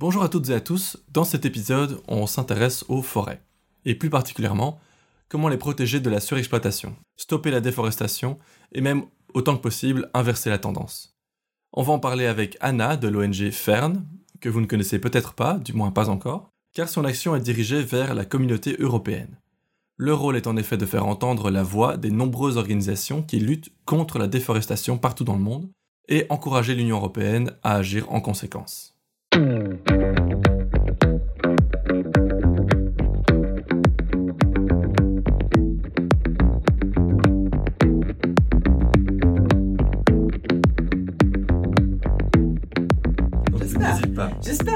Bonjour à toutes et à tous, dans cet épisode, on s'intéresse aux forêts, et plus particulièrement, comment les protéger de la surexploitation, stopper la déforestation, et même, autant que possible, inverser la tendance. On va en parler avec Anna de l'ONG Fern, que vous ne connaissez peut-être pas, du moins pas encore, car son action est dirigée vers la communauté européenne. Leur rôle est en effet de faire entendre la voix des nombreuses organisations qui luttent contre la déforestation partout dans le monde et encourager l'Union européenne à agir en conséquence. J'espère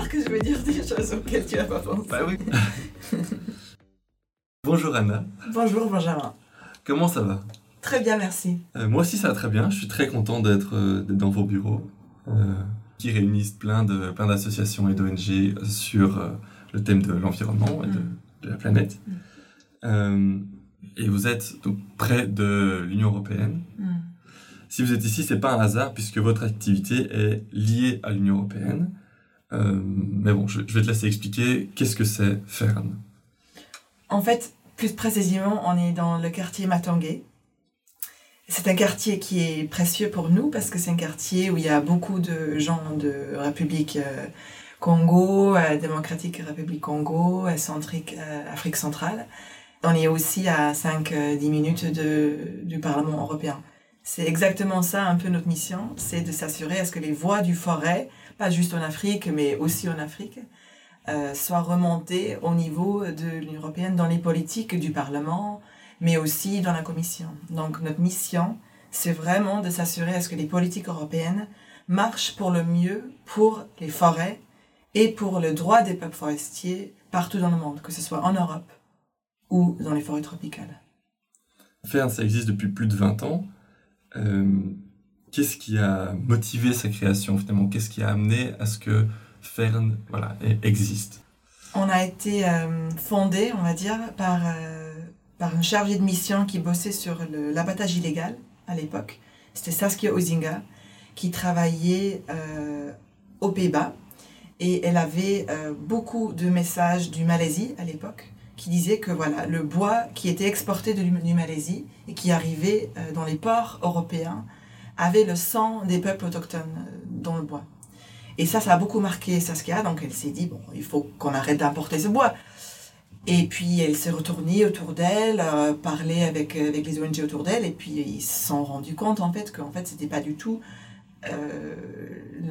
que je vais dire des choses auxquelles tu n'as pas pensé. Bah oui. Bonjour Anna. Bonjour Benjamin. Comment ça va? Très bien, merci. Euh, moi aussi ça va très bien. Je suis très content d'être euh, dans vos bureaux euh, qui réunissent plein de plein d'associations et d'ONG sur le thème de l'environnement et de, Mm. de la planète. Mm. et vous êtes donc près de l'Union européenne. Hmm. Si vous êtes ici, c'est pas un hasard puisque votre activité est liée à l'Union européenne. Euh, mais bon, je, je vais te laisser expliquer qu'est-ce que c'est Fern. En fait, plus précisément, on est dans le quartier Matangé. C'est un quartier qui est précieux pour nous parce que c'est un quartier où il y a beaucoup de gens de République euh, Congo, euh, Démocratique République Congo, euh, Centrique, Afrique centrale. On est aussi à 5-10 minutes de, du Parlement européen. C'est exactement ça un peu notre mission, c'est de s'assurer à ce que les voix du forêt, pas juste en Afrique, mais aussi en Afrique, soient remontées au niveau de l'Union européenne dans les politiques du Parlement, mais aussi dans la Commission. Donc notre mission, c'est vraiment de s'assurer à ce que les politiques européennes marchent pour le mieux pour les forêts et pour le droit des peuples forestiers partout dans le monde, que ce soit en Europe ou dans les forêts tropicales. Fern, ça existe depuis plus de 20 ans. Euh, qu'est-ce qui a motivé sa création finalement? Qu'est-ce qui a amené à ce que Fern voilà, e- existe? On a été euh, fondé, on va dire, par, euh, par un chargé de mission qui bossait sur l'abattage illégal à l'époque. C'était Saskia Ozinga, qui travaillait euh, aux Pays-Bas. Et elle avait euh, beaucoup de messages du Malaisie à l'époque qui disaient que voilà, le bois qui était exporté de, du Malaisie et qui arrivait euh, dans les ports européens avait le sang des peuples autochtones dans le bois. Et ça, ça a beaucoup marqué Saskia, donc elle s'est dit, bon, il faut qu'on arrête d'importer ce bois. Et puis elle s'est retournée autour d'elle, euh, avec, avec les ONG autour d'elle, et puis ils se sont rendus compte en fait qu'en fait c'était pas du tout euh,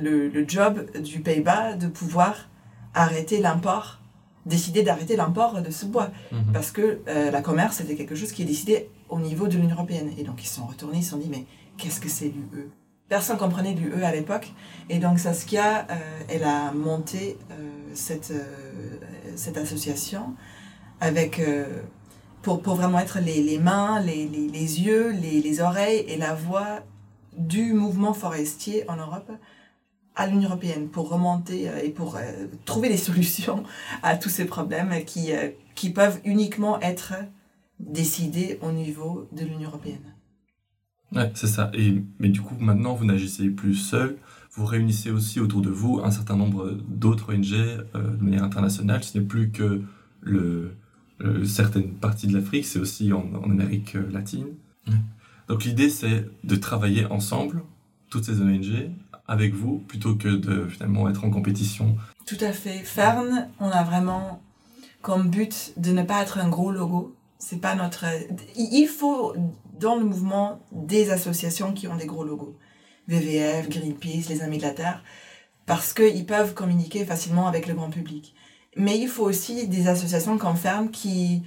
le, le job du Pays-Bas de pouvoir arrêter l'import, décider d'arrêter l'import de ce bois. Parce que euh, la commerce, c'était quelque chose qui est décidé au niveau de l'Union européenne. Et donc ils se sont retournés, ils se sont dit, mais qu'est-ce que c'est l'UE Personne comprenait l'UE à l'époque. Et donc Saskia, euh, elle a monté euh, cette, euh, cette association avec, euh, pour, pour vraiment être les, les mains, les, les, les yeux, les, les oreilles et la voix du mouvement forestier en Europe à l'Union européenne pour remonter euh, et pour euh, trouver des solutions à tous ces problèmes qui, qui peuvent uniquement être décidés au niveau de l'Union européenne. Ouais, c'est ça. Et, mais du coup, maintenant, vous n'agissez plus seul. Vous réunissez aussi autour de vous un certain nombre d'autres ONG de manière internationale. Ce n'est plus que le- certaines parties de l'Afrique, c'est aussi en, en Amérique euh, latine. Donc l'idée, c'est de travailler ensemble, toutes ces ONG, avec vous, plutôt que de finalement être en compétition. Tout à fait. Fern, on a vraiment comme but de ne pas être un gros logo. C'est pas notre. Il faut dans le mouvement des associations qui ont des gros logos. WWF, Greenpeace, les Amis de la Terre, parce qu'ils peuvent communiquer facilement avec le grand public. Mais il faut aussi des associations comme Fern qui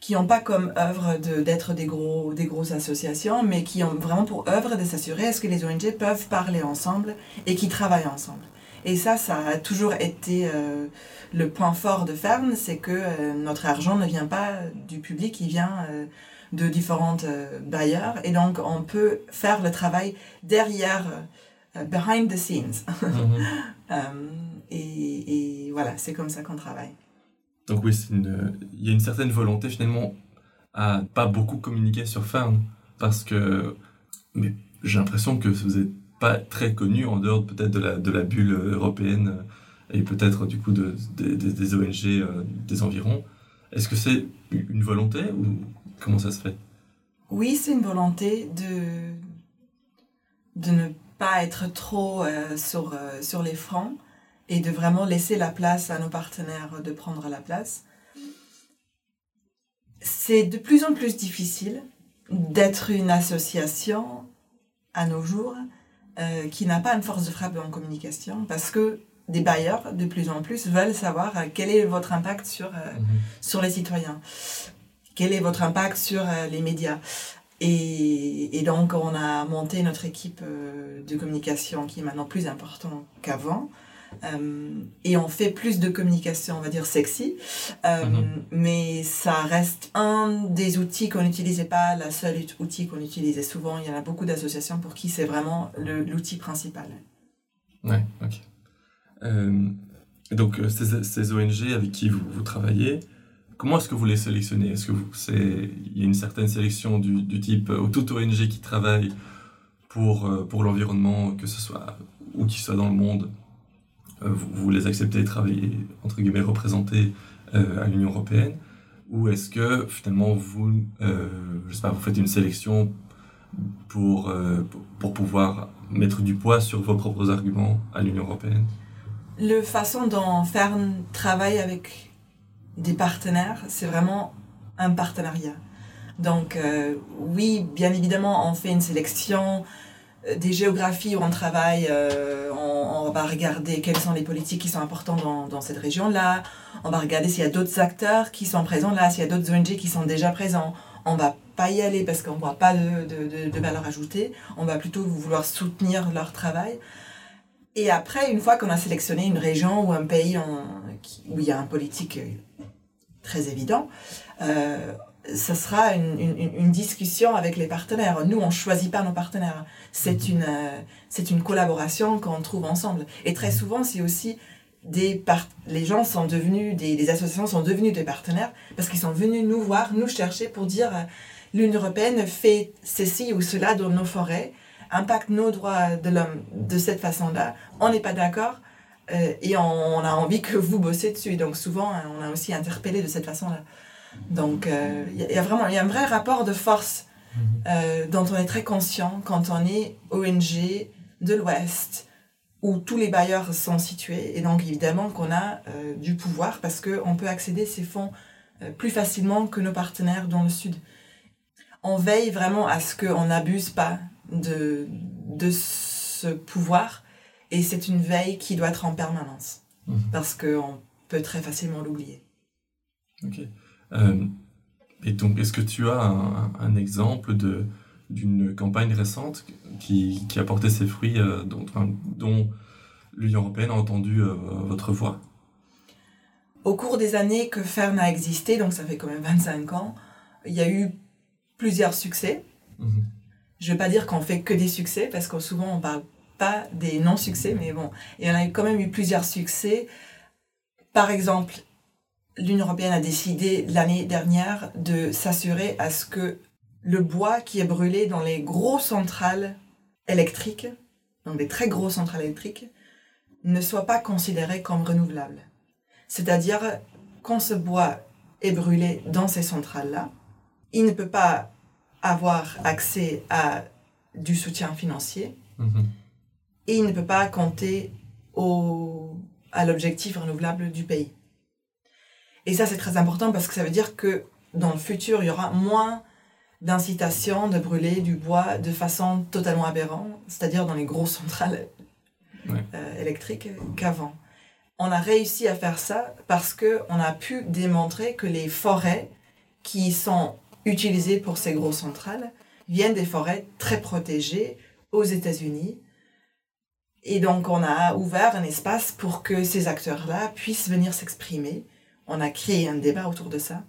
qui n'ont pas comme œuvre de- d'être des gros des grosses associations, mais qui ont vraiment pour œuvre de s'assurer est-ce que les ONG peuvent parler ensemble et qui travaillent ensemble. Et ça, ça a toujours été euh, le point fort de Fern, c'est que euh, notre argent ne vient pas du public, il vient euh, de différentes bailleurs. Et donc, on peut faire le travail derrière, behind the scenes. Et, et voilà, c'est comme ça qu'on travaille. Donc oui, une- il y a une certaine volonté finalement à pas beaucoup communiquer sur Fern parce que mais j'ai l'impression que vous n'êtes pas très connu en dehors peut-être de la, de la bulle européenne et peut-être du coup de, des ONG euh, des environs. Est-ce que c'est une volonté ou comment ça se fait? Oui, c'est une volonté de, de ne pas être trop euh, sur, euh, sur les fronts et de vraiment laisser la place à nos partenaires de prendre la place. C'est de plus en plus difficile d'être une association à nos jours euh, qui n'a pas une force de frappe en communication parce que des bailleurs, de plus en plus, veulent savoir euh, quel est votre impact sur, euh, mhm. sur les citoyens, quel est votre impact sur les médias. Et, et, donc, on a monté notre équipe de communication qui est maintenant plus importante qu'avant. Euh, et on fait plus de communication, on va dire sexy, euh, mhm. mais ça reste un des outils qu'on n'utilisait pas, la seule outil qu'on utilisait souvent. Il y en a beaucoup d'associations pour qui c'est vraiment l'outil principal. Ouais, ok. Euh, donc ces, ces, ONG avec qui vous, vous travaillez, comment est-ce que vous les sélectionnez? Est-ce que il y a une certaine sélection du, du type ou toute ONG qui travaille pour pour l'environnement, que ce soit où qu'il soit dans le monde, euh, vous, les acceptez de travailler, entre guillemets, représenter euh, à l'Union européenne Ou est-ce que finalement vous, euh, je sais pas, vous faites une sélection pour, pour pouvoir mettre du poids sur vos propres arguments à l'Union européenne? Le façon dont Fern travaille avec des partenaires, c'est vraiment un partenariat. Donc oui, bien évidemment, on fait une sélection des géographies où on travaille, euh, on, va regarder quelles sont les politiques qui sont importantes dans, cette région-là. On va regarder s'il y a d'autres acteurs qui sont présents là, s'il y a d'autres ONG qui sont déjà présents. On va pas y aller parce qu'on voit pas de, valeur ajoutée. On va plutôt vouloir soutenir leur travail. Et après, une fois qu'on a sélectionné une région ou un pays où il y a un politique très évident, euh, ce sera une, une, une, discussion avec les partenaires. Nous, on choisit pas nos partenaires. C'est mhm. une, euh, c'est une collaboration qu'on trouve ensemble. Et très souvent, c'est aussi des part les gens sont devenus, des, des, associations sont devenus des partenaires parce qu'ils sont venus nous voir, nous chercher pour dire euh, l'Union européenne fait ceci ou cela dans nos forêts, impacte nos droits de l'homme de cette façon-là. On n'est pas d'accord. Euh, et on, on, a envie que vous bossez dessus. Donc souvent, on a aussi interpellé de cette façon-là. Donc, il euh, y, a vraiment y a un vrai rapport de force mhm. euh, dont on est très conscient quand on est ONG de l'Ouest, où tous les bailleurs sont situés. Et donc, évidemment, qu'on a euh, du pouvoir parce qu'on peut accéder à ces fonds plus facilement que nos partenaires dans le Sud. On veille vraiment à ce qu'on n'abuse pas de, de ce pouvoir. Et c'est une veille qui doit être en permanence. Mhm. Parce qu'on peut très facilement l'oublier. Euh, et donc, est-ce que tu as un, exemple de d'une campagne récente qui, qui, a porté ses fruits, euh, dont, dont l'Union européenne a entendu euh, votre voix? Au cours des années que FERN a existé, donc ça fait quand même 25 ans, il y a eu plusieurs succès. Mhm. Je ne vais pas dire qu'on fait que des succès, parce que souvent on parle pas des non-succès, mais bon, il y en a quand même eu plusieurs succès. Par exemple, l'Union européenne a décidé l'année dernière de s'assurer à ce que le bois qui est brûlé dans les grosses centrales électriques, dans des très grosses centrales électriques, ne soit pas considéré comme renouvelable. C'est-à-dire, quand ce bois est brûlé dans ces centrales-là, il ne peut pas avoir accès à du soutien financier mhm. et il ne peut pas compter au, à l'objectif renouvelable du pays. Et ça, c'est très important parce que ça veut dire que dans le futur, il y aura moins d'incitation de brûler du bois de façon totalement aberrante, c'est-à-dire dans les grosses centrales euh, électriques qu'avant. On a réussi à faire ça parce qu'on a pu démontrer que les forêts qui sont utilisées pour ces grosses centrales viennent des forêts très protégées aux États-Unis. Et donc on a ouvert un espace pour que ces acteurs-là puissent venir s'exprimer on a créé un débat autour de ça.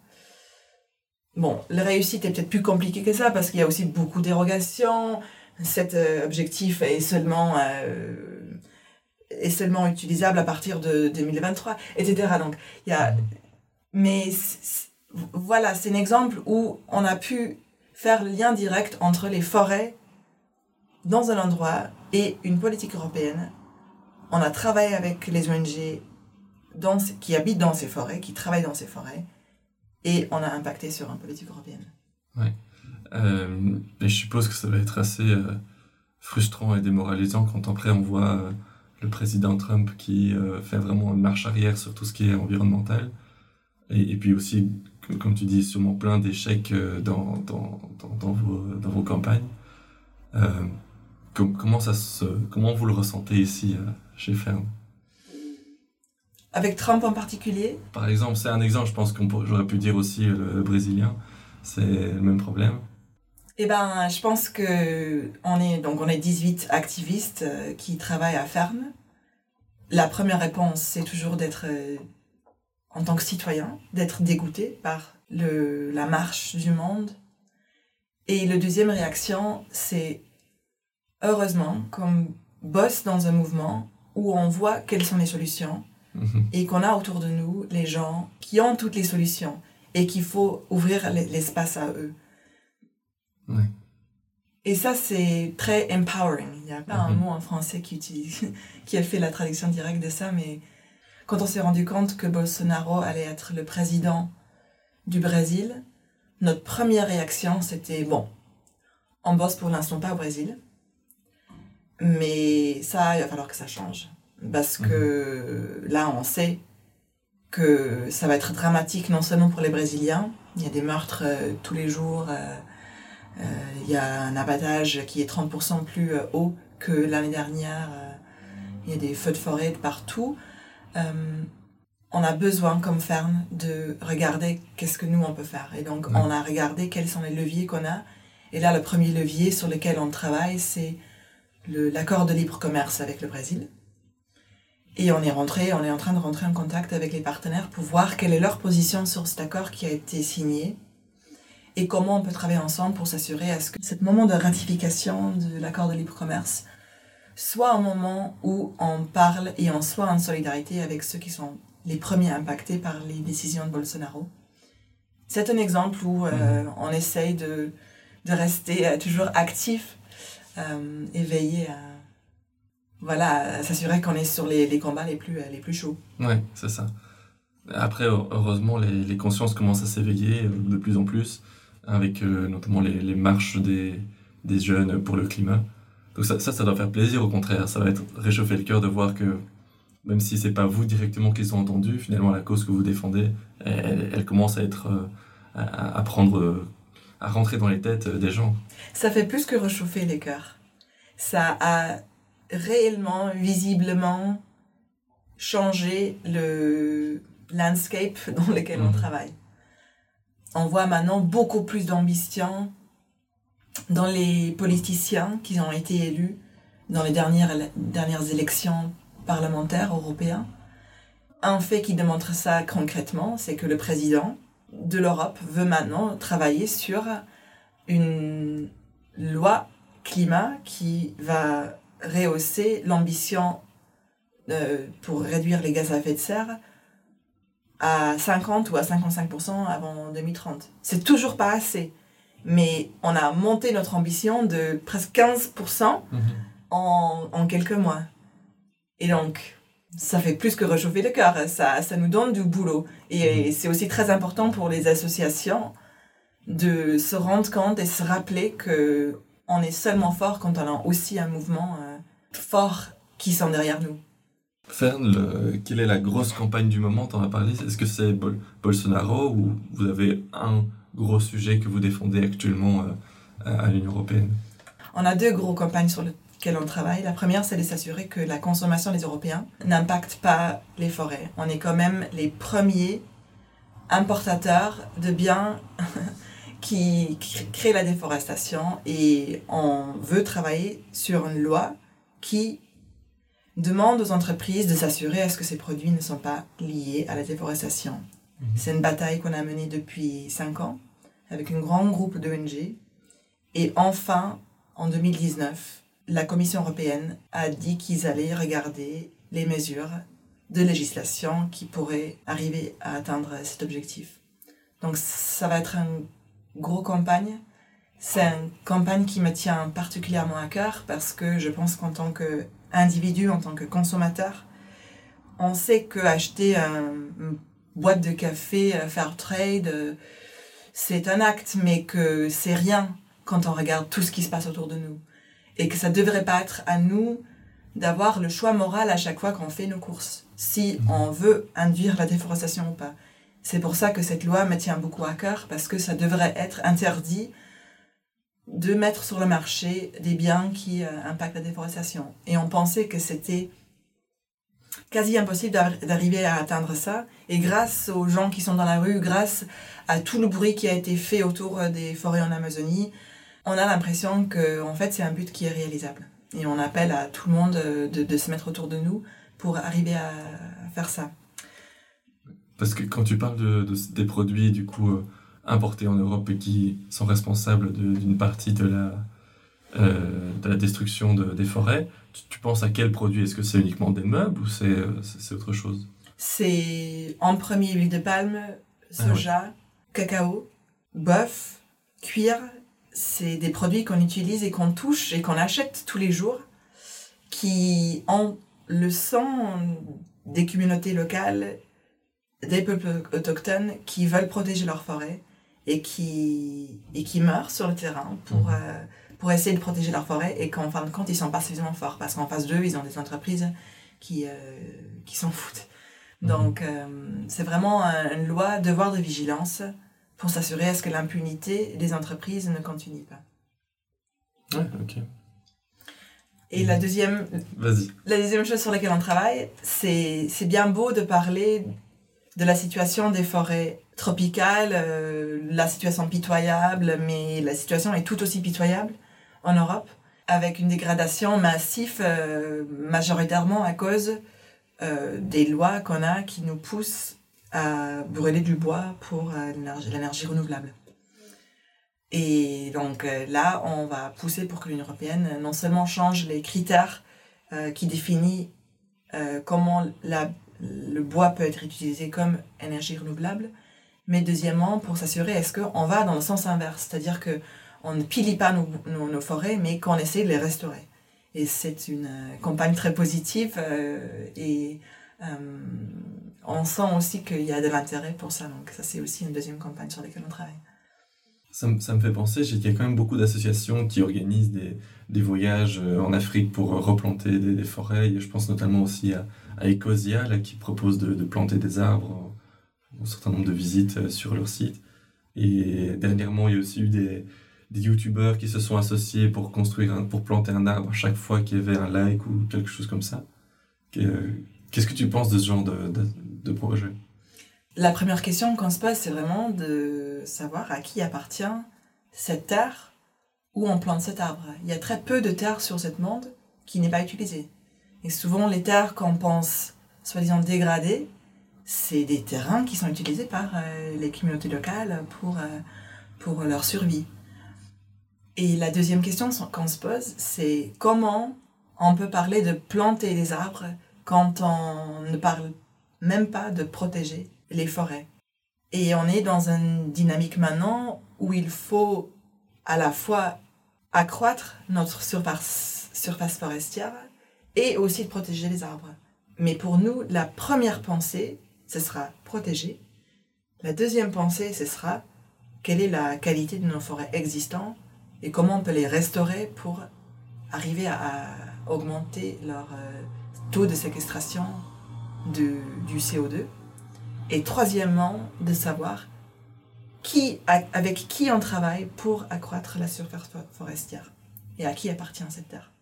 Bon, la réussite est peut-être plus compliquée que ça parce qu'il y a aussi beaucoup dérogations. Cet euh, objectif est seulement, euh, est seulement utilisable à partir de 2023, etc. Donc, il y a... Mais voilà, c'est un exemple où on a pu faire le lien direct entre les forêts dans un endroit et une politique européenne. On a travaillé avec les ONG qui habitent dans ces forêts, qui travaillent dans ces forêts, et on a impacté sur une politique européenne. Oui. Euh, je suppose que ça va être assez euh, frustrant et démoralisant quand après on voit euh, le président Trump qui fait vraiment une marche arrière sur tout ce qui est environnemental. Et, puis aussi, comme tu dis, sûrement plein d'échecs dans, dans, dans, vos, dans vos campagnes. comment, ça se, comment vous le ressentez ici chez Fern? Avec Trump en particulier Par exemple, c'est un exemple, je pense que j'aurais pu dire aussi le, brésilien. C'est le même problème. Eh ben, je pense que on est donc on est 18 activistes euh, qui travaillent à Ferme. La première réponse, c'est toujours d'être euh, en tant que citoyen, d'être dégoûté par le, la marche du monde. Et la deuxième réaction, c'est heureusement qu'on bosse dans un mouvement où on voit quelles sont les solutions Et qu'on a autour de nous les gens qui ont toutes les solutions et qu'il faut ouvrir l'espace à eux. Et ça, c'est très empowering. Il n'y a pas un mhm. mot en français qui, utilise, qui a fait la traduction directe de ça, mais quand on s'est rendu compte que Bolsonaro allait être le président du Brésil, notre première réaction, c'était bon, on bosse pour l'instant pas au Brésil, mais ça, il va falloir que ça change parce que mhm. là, on sait que ça va être dramatique non seulement pour les Brésiliens, il y a des meurtres euh, tous les jours, euh, euh, il y a un abattage qui est 30% plus haut que l'année dernière, il y a des feux de forêt de partout. on a besoin, comme ferme, de regarder qu'est-ce que nous on peut faire. Et donc, on a regardé quels sont les leviers qu'on a. Et là, le premier levier sur lequel on travaille, c'est l'accord de libre commerce avec le Brésil. Et on est rentré, on est en train de rentrer en contact avec les partenaires pour voir quelle est leur position sur cet accord qui a été signé et comment on peut travailler ensemble pour s'assurer à ce que ce moment de ratification de l'accord de libre commerce soit un moment où on parle et on soit en solidarité avec ceux qui sont les premiers impactés par les décisions de Bolsonaro. C'est un exemple où euh, mhm. on essaye de, de rester euh, toujours actif euh, et veiller à voilà, s'assurer qu'on est sur les, les, combats les plus, les plus chauds. Oui, c'est ça. Après, heureusement, les, les consciences commencent à s'éveiller euh, de plus en plus, avec euh, notamment les, les marches des, des, jeunes pour le climat. Donc ça, ça, ça, doit faire plaisir, au contraire. Ça va être réchauffer le cœur de voir que, même si c'est pas vous directement qu'ils ont entendu, finalement, la cause que vous défendez, elle, elle commence à être, euh, à, à prendre, à rentrer dans les têtes des gens. Ça fait plus que réchauffer les cœurs. Ça a réellement, visiblement, changer le landscape dans lequel on mhm. travaille. On voit maintenant beaucoup plus d'ambition dans les politiciens qui ont été élus dans les dernières, dernières élections parlementaires européennes. Un fait qui démontre ça concrètement, c'est que le président de l'Europe veut maintenant travailler sur une loi climat qui va rehausser l'ambition euh, pour réduire les gaz à effet de serre à 50 ou à 55% avant 2030. C'est toujours pas assez. Mais on a monté notre ambition de presque 15% mhm. en, en, quelques mois. Et donc, ça fait plus que réchauffer le cœur. Ça, ça nous donne du boulot. Et, mhm. c'est aussi très important pour les associations de se rendre compte et se rappeler que on est seulement fort quand on a aussi un mouvement euh, fort qui sont derrière nous. Fern, quelle est la grosse campagne du moment? T'en as parlé? Est-ce que c'est Bolsonaro ou vous avez un gros sujet que vous défendez actuellement euh, à l'Union européenne? On a deux gros campagnes sur lesquelles on travaille. La première, c'est de s'assurer que la consommation des Européens n'impacte pas les forêts. On est quand même les premiers importateurs de biens qui créent la déforestation et on veut travailler sur une loi qui demande aux entreprises de s'assurer à ce que ces produits ne sont pas liés à la déforestation. Mhm. C'est une bataille qu'on a menée depuis cinq ans avec un grand groupe d'ONG. Et enfin, en 2019, la Commission européenne a dit qu'ils allaient regarder les mesures de législation qui pourraient arriver à atteindre cet objectif. Donc ça va être une grosse campagne c'est une campagne qui me tient particulièrement à cœur parce que je pense qu'en tant qu'individu, en tant que consommateur, on sait que acheter une boîte de café euh, fair trade, euh, c'est un acte, mais que c'est rien quand on regarde tout ce qui se passe autour de nous. Et que ça devrait pas être à nous d'avoir le choix moral à chaque fois qu'on fait nos courses, si on veut induire la déforestation ou pas. C'est pour ça que cette loi me tient beaucoup à cœur, parce que ça devrait être interdit de mettre sur le marché des biens qui euh, impactent la déforestation. Et on pensait que c'était quasi impossible d'arriver à atteindre ça. Et grâce aux gens qui sont dans la rue, grâce à tout le bruit qui a été fait autour euh, des forêts en Amazonie, on a l'impression que en fait c'est un but qui est réalisable. Et on appelle à tout le monde euh, de, de se mettre autour de nous pour arriver à faire ça. Parce que quand tu parles de, des produits du coup importés en Europe et qui sont responsables d'une partie de la, euh, de la destruction de, des forêts, tu, penses à quels produits Est-ce que c'est uniquement des meubles ou c'est euh, autre chose? C'est en premier huile de palme, soja, ah cacao, bœuf, cuir. C'est des produits qu'on utilise et qu'on touche et qu'on achète tous les jours qui ont le sang des communautés locales, des peuples autochtones qui veulent protéger leurs forêts et qui, et qui meurent sur le terrain pour, mhm. euh, pour essayer de protéger leur forêt et qu'en fin de compte, ils sont pas suffisamment forts parce qu'en face d'eux, ils ont des entreprises qui, euh, qui s'en foutent. Mhm. Donc, euh, c'est vraiment une loi, devoir de vigilance pour s'assurer à ce que l'impunité des entreprises ne continue pas. Ouais, ok. Et la deuxième, la deuxième chose sur laquelle on travaille, c'est bien beau de parler de la situation des forêts tropicales, euh, la situation pitoyable, mais la situation est tout aussi pitoyable en Europe, avec une dégradation massive, euh, majoritairement à cause euh, des lois qu'on a qui nous poussent à brûler du bois pour l'énergie renouvelable. Et donc là, on va pousser pour que l'Union européenne non seulement change les critères qui définissent comment la le bois peut être utilisé comme énergie renouvelable, mais deuxièmement, pour s'assurer, est-ce qu'on va dans le sens inverse, c'est-à-dire qu'on ne pilie pas nos, forêts, mais qu'on essaie de les restaurer. Et c'est une euh, campagne très positive euh, et euh, on sent aussi qu'il y a de l'intérêt pour ça. Donc ça, c'est aussi une deuxième campagne sur laquelle on travaille. Ça, me fait penser, qu'il y a quand même beaucoup d'associations qui organisent des, voyages en Afrique pour replanter des, des forêts. je pense notamment aussi à, à Ecosia qui propose de, planter des arbres, un certain nombre de visites euh, sur leur site. Et dernièrement, il y a aussi eu des, des youtubeurs qui se sont associés pour construire pour planter un arbre à chaque fois qu'il y avait un like ou quelque chose comme ça. Qu'est-ce que tu penses de ce genre de projet? La première question qu'on se pose, c'est vraiment de savoir à qui appartient cette terre où on plante cet arbre. Il y a très peu de terre sur cette monde qui n'est pas utilisée. Et souvent, les terres qu'on pense soi-disant dégradées, c'est des terrains qui sont utilisés par euh, les communautés locales pour, euh, pour leur survie. Et la deuxième question qu'on se pose, c'est comment on peut parler de planter des arbres quand on ne parle même pas de protéger les forêts. Et on est dans une dynamique maintenant où il faut à la fois accroître notre surface, surface forestière et aussi de protéger les arbres. Mais pour nous, la première pensée, ce sera protéger. La deuxième pensée, ce sera quelle est la qualité de nos forêts existantes et comment on peut les restaurer pour arriver à, augmenter leur euh, taux de séquestration du CO2. Et troisièmement, de savoir qui, avec qui on travaille pour accroître la surface forestière et à qui appartient cette terre.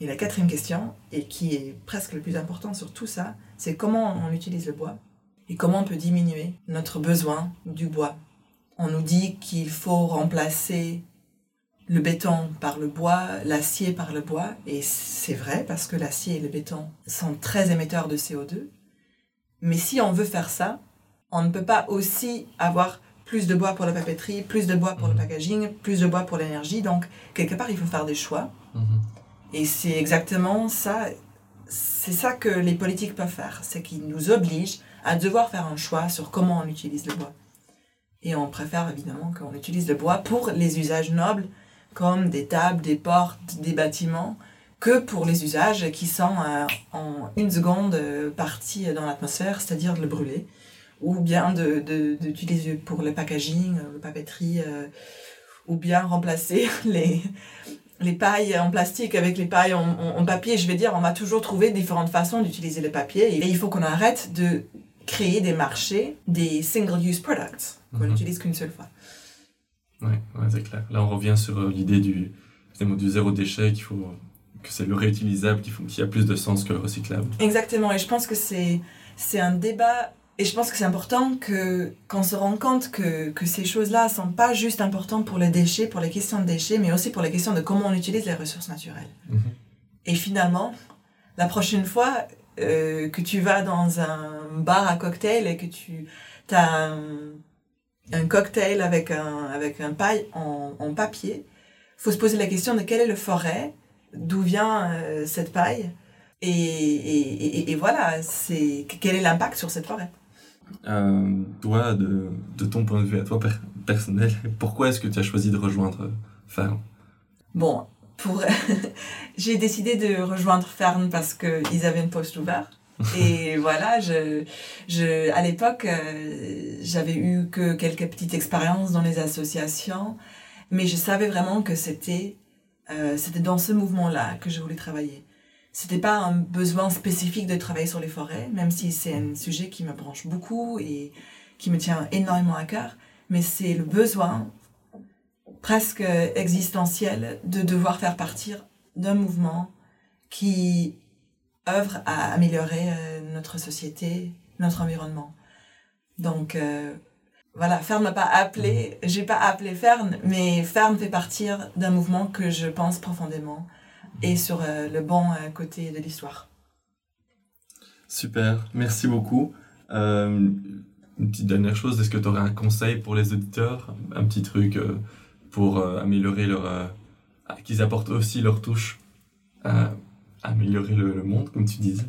Et la quatrième question, et qui est presque le plus important sur tout ça, c'est comment on utilise le bois et comment on peut diminuer notre besoin du bois. On nous dit qu'il faut remplacer le béton par le bois, l'acier par le bois, et c'est vrai parce que l'acier et le béton sont très émetteurs de CO2. Mais si on veut faire ça, on ne peut pas aussi avoir plus de bois pour la papeterie, plus de bois pour le mmh. packaging, plus de bois pour l'énergie. Donc, quelque part, il faut faire des choix. Mmh. Et c'est exactement ça, c'est ça que les politiques peuvent faire, c'est qu'ils nous obligent à devoir faire un choix sur comment on utilise le bois. Et on préfère évidemment qu'on utilise le bois pour les usages nobles, comme des tables, des portes, des bâtiments, que pour les usages qui sont euh, en une seconde euh, partis dans l'atmosphère, c'est-à-dire de le brûler, ou bien d'utiliser de, pour le packaging, le papeterie, ou bien remplacer les, les pailles en plastique avec les pailles en, papier. Je vais dire, on va toujours trouver différentes façons d'utiliser le papier. Et il faut qu'on arrête de créer des marchés, des single-use products qu'on mhm. n'utilise qu'une seule fois. Oui, ouais, c'est clair. Là, on revient sur euh, l'idée du, du zéro déchet, qu'il faut que c'est le réutilisable qui, qui a plus de sens que le recyclable. Exactement, et je pense que c'est un débat et je pense que c'est important que qu'on se rende compte que, que ces choses-là sont pas juste importantes pour les déchets, pour les questions de déchets, mais aussi pour les questions de comment on utilise les ressources naturelles. Mhm. Et finalement, la prochaine fois euh, que tu vas dans un bar à cocktail et que tu as un, un, cocktail avec un, avec un paille en, en papier, faut se poser la question de quelle est le forêt, d'où vient euh, cette paille, et, et, et, et voilà, c'est quel est l'impact sur cette forêt? Euh, toi, de, de, ton point de vue à toi personnel, pourquoi est-ce que tu as choisi de rejoindre Fern? Bon, pour j'ai décidé de rejoindre Fern parce qu'ils avaient une poste ouverte. Et voilà, je, je, à l'époque, euh, j'avais eu que quelques petites expériences dans les associations, mais je savais vraiment que c'était euh, c'était dans ce mouvement-là que je voulais travailler c'était pas un besoin spécifique de travailler sur les forêts, même si c'est un sujet qui me branche beaucoup et qui me tient énormément à cœur, mais c'est le besoin presque existentiel de devoir faire partir d'un mouvement qui œuvre à améliorer euh, notre société, notre environnement. Donc euh, voilà, Fern m'a pas appelé, j'ai pas appelé Fern, mais Fern fait partir d'un mouvement que je pense profondément et sur euh, le bon euh, côté de l'histoire. Super, merci beaucoup. Euh, une petite dernière chose, est-ce que tu aurais un conseil pour les auditeurs? Un petit truc pour améliorer leur... qu'ils apportent aussi leur touche à améliorer le, monde, comme tu disais?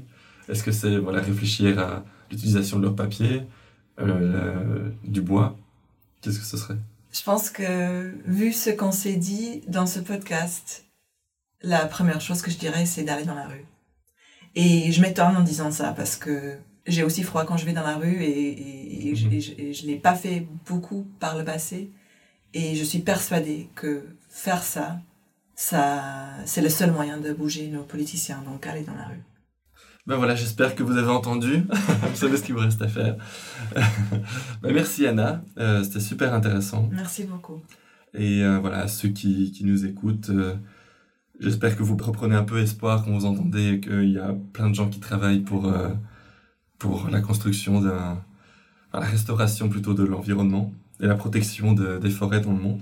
Est-ce que c'est voilà, réfléchir à l'utilisation de leur papier, du bois? Qu'est-ce que ce serait? Je pense que vu ce qu'on s'est dit dans ce podcast, la première chose que je dirais, c'est d'aller dans la rue. Et je m'étonne en disant ça parce que j'ai aussi froid quand je vais dans la rue et, et, je ne l'ai pas fait beaucoup par le passé. Et je suis persuadée que faire ça, ça c'est le seul moyen de bouger nos politiciens. Donc aller dans la rue. Ben voilà, j'espère que vous avez entendu. vous savez ce qu'il vous reste à faire. ben merci Anna, euh, c'était super intéressant. Merci beaucoup. Et euh, voilà, ceux qui, qui nous écoutent, euh, J'espère que vous reprenez un peu espoir quand vous entendez qu'il y a plein de gens qui travaillent pour, euh, pour la construction d'un. la restauration plutôt de l'environnement et la protection des forêts dans le monde.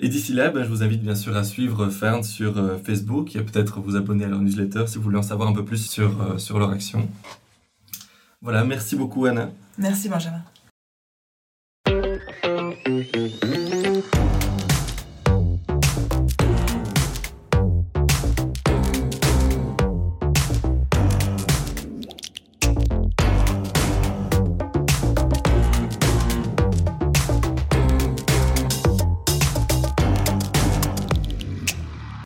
Et d'ici là, ben, je vous invite bien sûr à suivre Fern sur euh, Facebook et peut-être vous abonner à leur newsletter si vous voulez en savoir un peu plus sur, euh, sur leur action. Voilà, merci beaucoup Anna. Merci Benjamin.